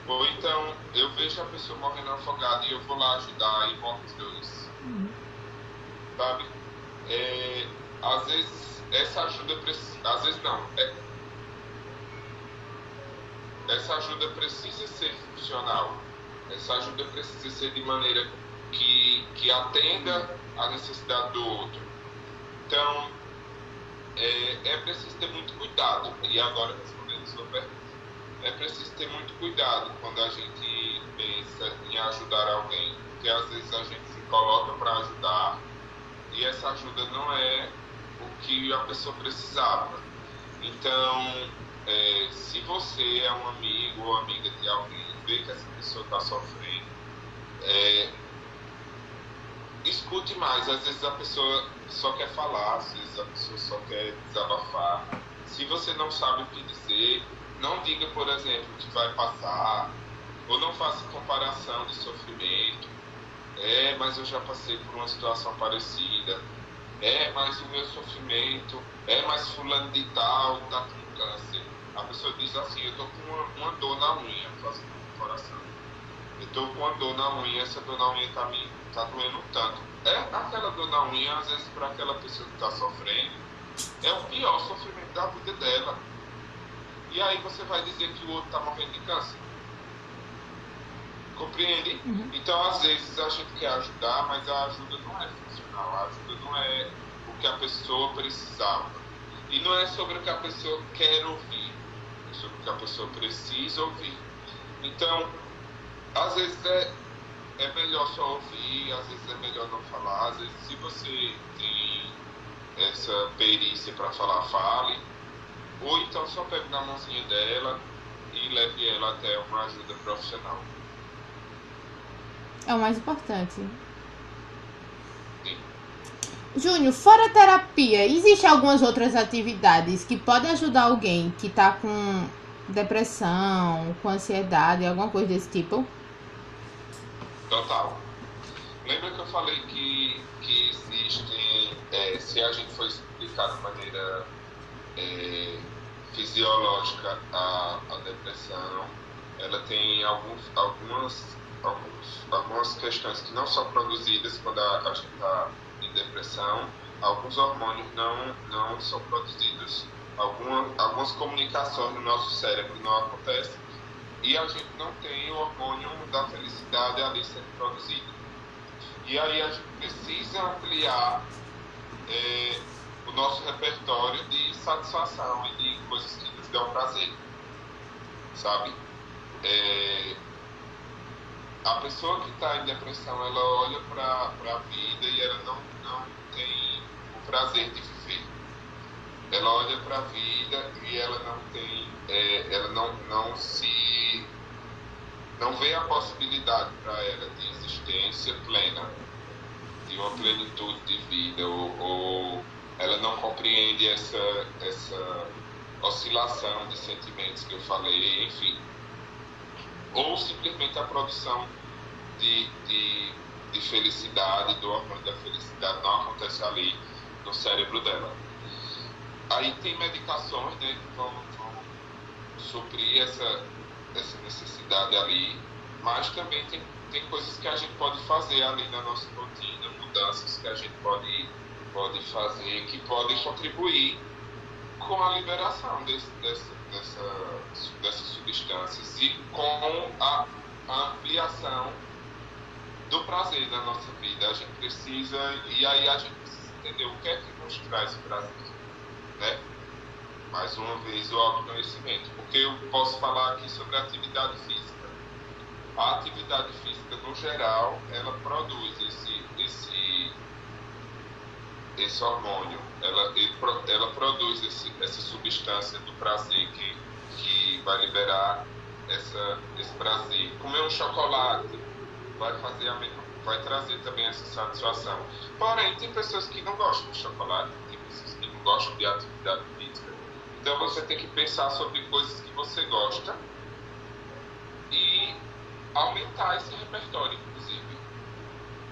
Ou então eu vejo a pessoa morrendo afogada e eu vou lá ajudar e morro os dois. Uhum. Sabe? é, às vezes essa ajuda precisa, às vezes não, é, essa ajuda precisa ser funcional, essa ajuda precisa ser de maneira que, que atenda a necessidade do outro. Então, é, é preciso ter muito cuidado, e agora respondendo a sua pergunta, é preciso ter muito cuidado quando a gente pensa em ajudar alguém, porque às vezes a gente se coloca para ajudar e essa ajuda não é o que a pessoa precisava. Então, é, se você é um amigo ou amiga de alguém, vê que essa pessoa está sofrendo, é, escute mais. Às vezes a pessoa só quer falar, às vezes a pessoa só quer desabafar. Se você não sabe o que dizer, não diga, por exemplo, que vai passar, ou não faça comparação de sofrimento é, mas eu já passei por uma situação parecida. É, mas o meu sofrimento. É, mas fulano de tal tá com câncer. A pessoa diz assim, eu tô com uma, uma dor na unha, fazendo coração. Eu tô com uma dor na unha, essa dor na unha tá me tá doendo tanto. É aquela dor na unha, às vezes, para aquela pessoa que está sofrendo, é o pior sofrimento da vida dela. E aí você vai dizer que o outro está morrendo de câncer. Compreende? Uhum. Então, às vezes, a gente quer ajudar, mas a ajuda não é funcional. A ajuda não é o que a pessoa precisava. E não é sobre o que a pessoa quer ouvir, é sobre o que a pessoa precisa ouvir. Então, às vezes é, é melhor só ouvir, às vezes é melhor não falar. Às vezes, se você tem essa perícia para falar, fale. Ou então só pegue na mãozinha dela e leve ela até uma ajuda profissional. É o mais importante. Júnior, fora terapia, existem algumas outras atividades que podem ajudar alguém que está com depressão, com ansiedade, alguma coisa desse tipo? Total. Lembra que eu falei que, que existem, é, se a gente for explicar de maneira é, fisiológica a, a depressão, ela tem alguns, algumas alguns, algumas questões que não são produzidas quando a, a gente está em depressão, alguns hormônios não, não são produzidos, alguma, algumas comunicações no nosso cérebro não acontecem e a gente não tem o hormônio da felicidade ali sendo produzido. E aí a gente precisa ampliar é, o nosso repertório de satisfação e de coisas que nos dão prazer, sabe? É, a pessoa que está em depressão, ela olha para a vida e ela não, não tem o prazer de viver. Ela olha para a vida e ela não tem, é, ela não, não se não vê a possibilidade para ela de existência plena, de uma plenitude de vida, ou, ou ela não compreende essa, essa oscilação de sentimentos que eu falei, enfim. Ou simplesmente a produção de, de, de felicidade, do hormônio da felicidade não acontece ali no cérebro dela. Aí tem medicações né, que vão, vão suprir essa, essa necessidade ali, mas também tem, tem coisas que a gente pode fazer ali na nossa rotina, mudanças que a gente pode, pode fazer que podem contribuir com a liberação desse, dessa, dessa, dessas substâncias e com a, a ampliação do prazer da nossa vida. A gente precisa, e aí a gente precisa entender o que é que nos traz prazer. Né? Mais uma vez, o autoconhecimento. Porque eu posso falar aqui sobre a atividade física. A atividade física, no geral, ela produz esse, esse esse hormônio, ela, ele, ela produz esse, essa substância do prazer que, que vai liberar essa, esse prazer. Comer um chocolate vai fazer a mesma, vai trazer também essa satisfação. Porém, tem pessoas que não gostam de chocolate, gostam de atividade física. Então você tem que pensar sobre coisas que você gosta e aumentar esse repertório, inclusive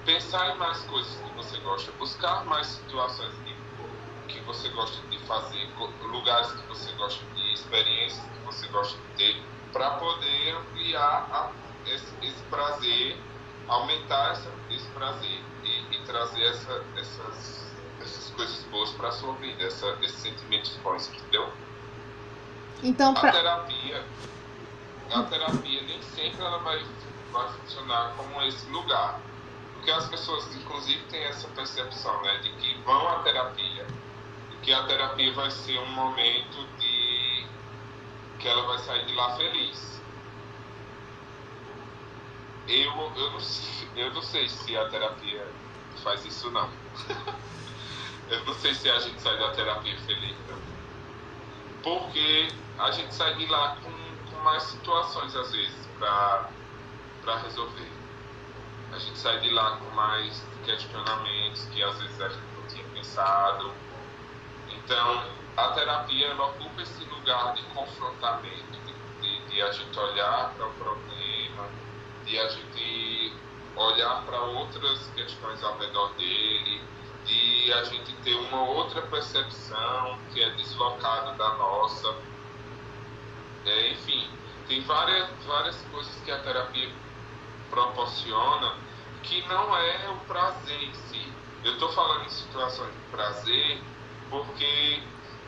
pensar em mais coisas que você gosta, buscar mais situações que, que você gosta de fazer, lugares que você gosta de, experiências que você gosta de ter, para poder ampliar a, esse, esse, prazer, aumentar essa, esse prazer e, e trazer essa, essas coisas boas para a sua vida, essa, esses sentimentos bons, entendeu? Então, pra... A terapia, a terapia nem sempre ela vai, vai funcionar como esse lugar porque as pessoas, inclusive, têm essa percepção, né, de que vão à terapia, e que a terapia vai ser um momento de que ela vai sair de lá feliz. Eu, eu, não, eu não sei se a terapia faz isso, não. <laughs> eu não sei se a gente sai da terapia feliz, não. Porque a gente sai de lá com, com mais situações, às vezes, para resolver a gente sai de lá com mais questionamentos que às vezes a gente não tinha pensado. Então, a terapia ela ocupa esse lugar de confrontamento, de, de, de a gente olhar para o problema, de a gente olhar para outras questões ao redor dele, de a gente ter uma outra percepção que é deslocada da nossa. É, enfim, tem várias, várias coisas que a terapia proporciona que não é o prazer em si. Eu estou falando em situações de prazer porque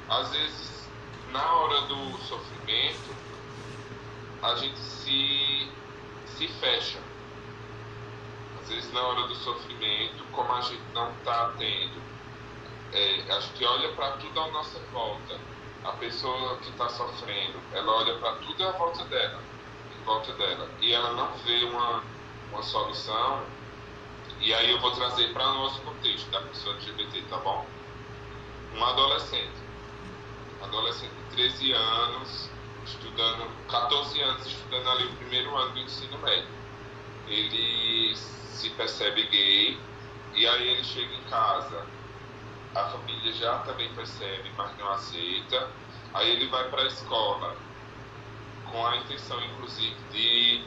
às vezes na hora do sofrimento a gente se, se fecha. Vezes na hora do sofrimento, como a gente não está atento, é, a gente olha para tudo à nossa volta. A pessoa que está sofrendo, ela olha para tudo à volta dela volta dela e ela não vê uma, uma solução, e aí eu vou trazer para nosso contexto da pessoa LGBT, tá bom? Um adolescente, adolescente de 13 anos, estudando, 14 anos, estudando ali o primeiro ano do ensino médio. Ele se percebe gay, e aí ele chega em casa, a família já também percebe, mas não aceita. Aí ele vai para a escola, com a intenção, inclusive, de,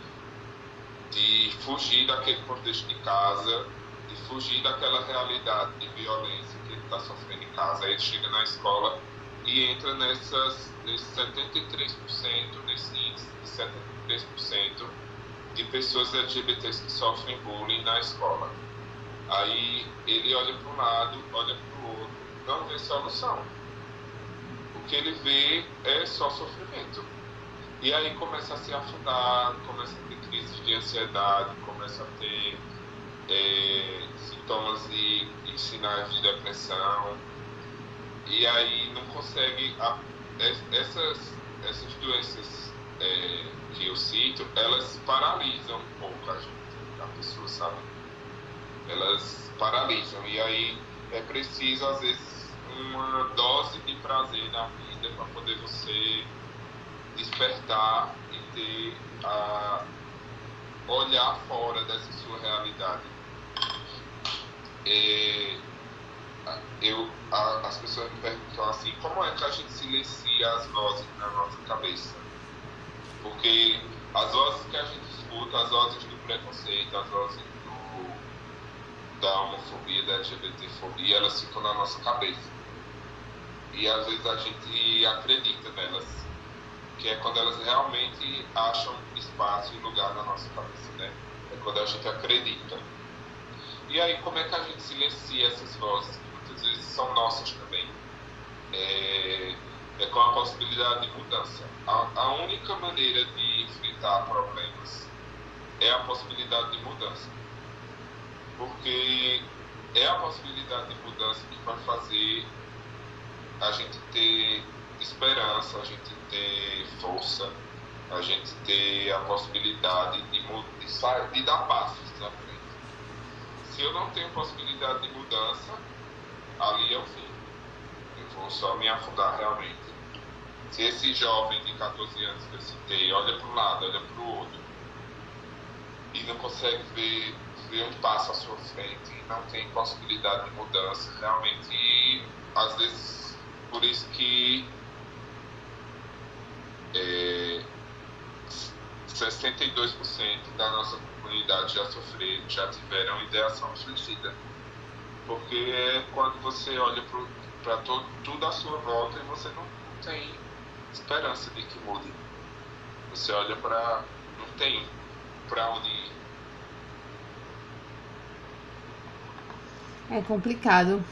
de fugir daquele contexto de casa, de fugir daquela realidade de violência que ele está sofrendo em casa. Aí ele chega na escola e entra nessas, nesse 73%, nesse índice de 73% de pessoas LGBTs que sofrem bullying na escola. Aí ele olha para um lado, olha para o outro, não vê solução. O que ele vê é só sofrimento. E aí começa a se afundar, começa a ter crises de ansiedade, começa a ter é, sintomas e, e, sinais de depressão. E aí não consegue. A, essas, essas doenças é, que eu cito, elas paralisam um pouco a gente, a pessoa, sabe? Elas paralisam. E aí é preciso, às vezes, uma dose de prazer na vida para poder você despertar e ter a, olhar fora dessa sua realidade. É, eu, a, as pessoas me perguntam assim, como é que a gente silencia as vozes na nossa cabeça? Porque as vozes que a gente escuta, as vozes do preconceito, as vozes do, da homofobia, da LGBTfobia, elas ficam na nossa cabeça. E às vezes a gente acredita nelas, que é quando elas realmente acham espaço e lugar na nossa cabeça, né? É quando a gente acredita. E aí, como é que a gente silencia essas vozes que muitas vezes são nossas também? É, é com a possibilidade de mudança. A, a única maneira de enfrentar problemas é a possibilidade de mudança. Porque é a possibilidade de mudança que vai fazer a gente ter esperança, a gente ter força, a gente ter a possibilidade de, de, de dar passos à frente. Se eu não tenho possibilidade de mudança, ali é o fim. Eu vou só me afundar realmente. Se esse jovem de 14 anos que eu citei olha para um lado, olha para o outro, e não consegue ver, ver um passo à sua frente, e não tem possibilidade de mudança, realmente, às vezes, por isso que é, 62% da nossa comunidade já sofreram, já tiveram ideação suicida. Porque é quando você olha para tudo à sua volta e você não, não tem esperança de que mude. Você olha para. não tem para onde ir. É complicado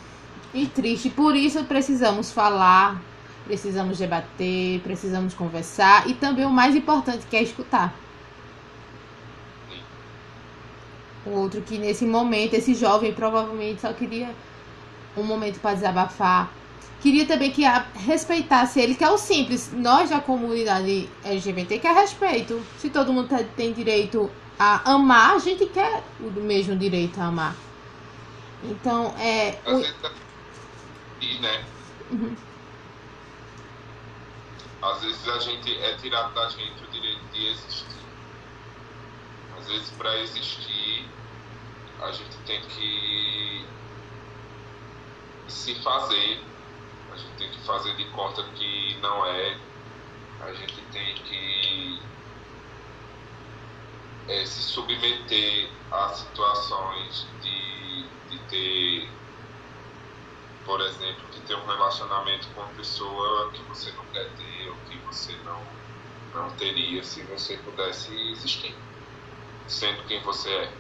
e triste. Por isso precisamos falar, precisamos debater, precisamos conversar e também o mais importante que é escutar. O outro que nesse momento, esse jovem provavelmente só queria um momento para desabafar, Queria também que a, respeitasse ele, que é o simples. Nós da comunidade LGBT quer respeito. Se todo mundo tá, tem direito a amar, a gente quer o mesmo direito a amar. Então, é. O... E, né? Uhum. Às vezes a gente é tirado da gente o direito de existir. Às vezes, para existir, a gente tem que se fazer a gente tem que fazer de conta que não é, a gente tem que é, se submeter a situações de, de ter, por exemplo, de ter um relacionamento com uma pessoa que você não quer ter ou que você não, não teria se você pudesse existir, sendo quem você é.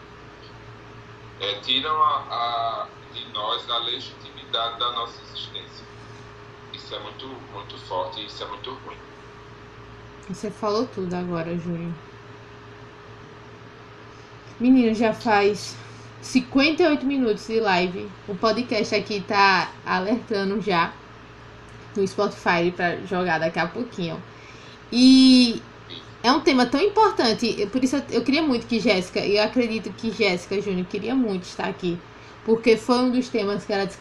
é tiram a, a, de nós a legitimidade da nossa existência isso é muito, muito forte e isso é muito ruim. Você falou tudo agora, Júnior. Menino, já faz 58 minutos de live. O podcast aqui tá alertando já no Spotify para jogar daqui a pouquinho. E é um tema tão importante, por isso eu queria muito que Jéssica, eu acredito que Jéssica Júnior queria muito estar aqui, porque foi um dos temas que ela disse,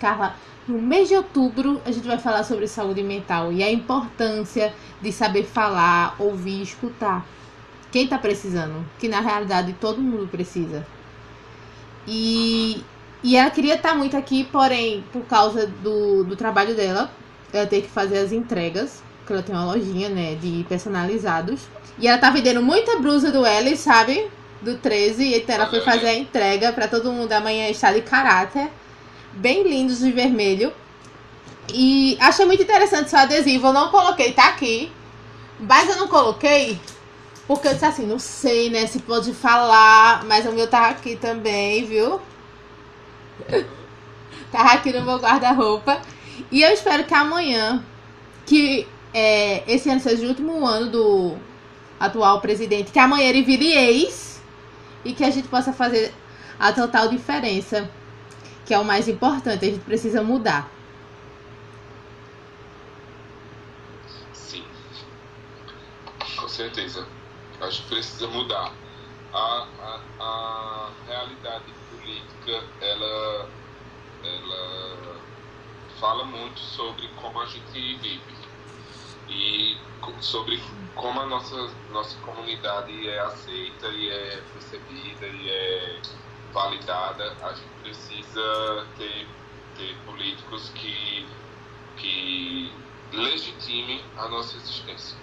no mês de outubro, a gente vai falar sobre saúde mental e a importância de saber falar, ouvir, escutar. Quem está precisando? Que na realidade todo mundo precisa. E, e ela queria estar tá muito aqui, porém, por causa do, do trabalho dela, ela tem que fazer as entregas. Porque ela tem uma lojinha, né, de personalizados. E ela tá vendendo muita blusa do Ellie, sabe? Do 13. Então ela foi fazer a entrega para todo mundo amanhã estar de caráter bem lindos de vermelho. E achei muito interessante seu adesivo. Eu não coloquei, tá aqui. Mas eu não coloquei porque eu disse assim, não sei, né, se pode falar, mas o meu tá aqui também, viu? <laughs> tá aqui no meu guarda-roupa. E eu espero que amanhã, que é, esse ano seja o último ano do atual presidente, que amanhã ele vire ex e que a gente possa fazer a total diferença que é o mais importante, a gente precisa mudar. Sim, com certeza. A gente precisa mudar. A, a, a realidade política, ela, ela fala muito sobre como a gente vive. E sobre como a nossa, nossa comunidade é aceita e é percebida e é validada, a gente precisa ter, ter políticos que, que legitimem a nossa existência.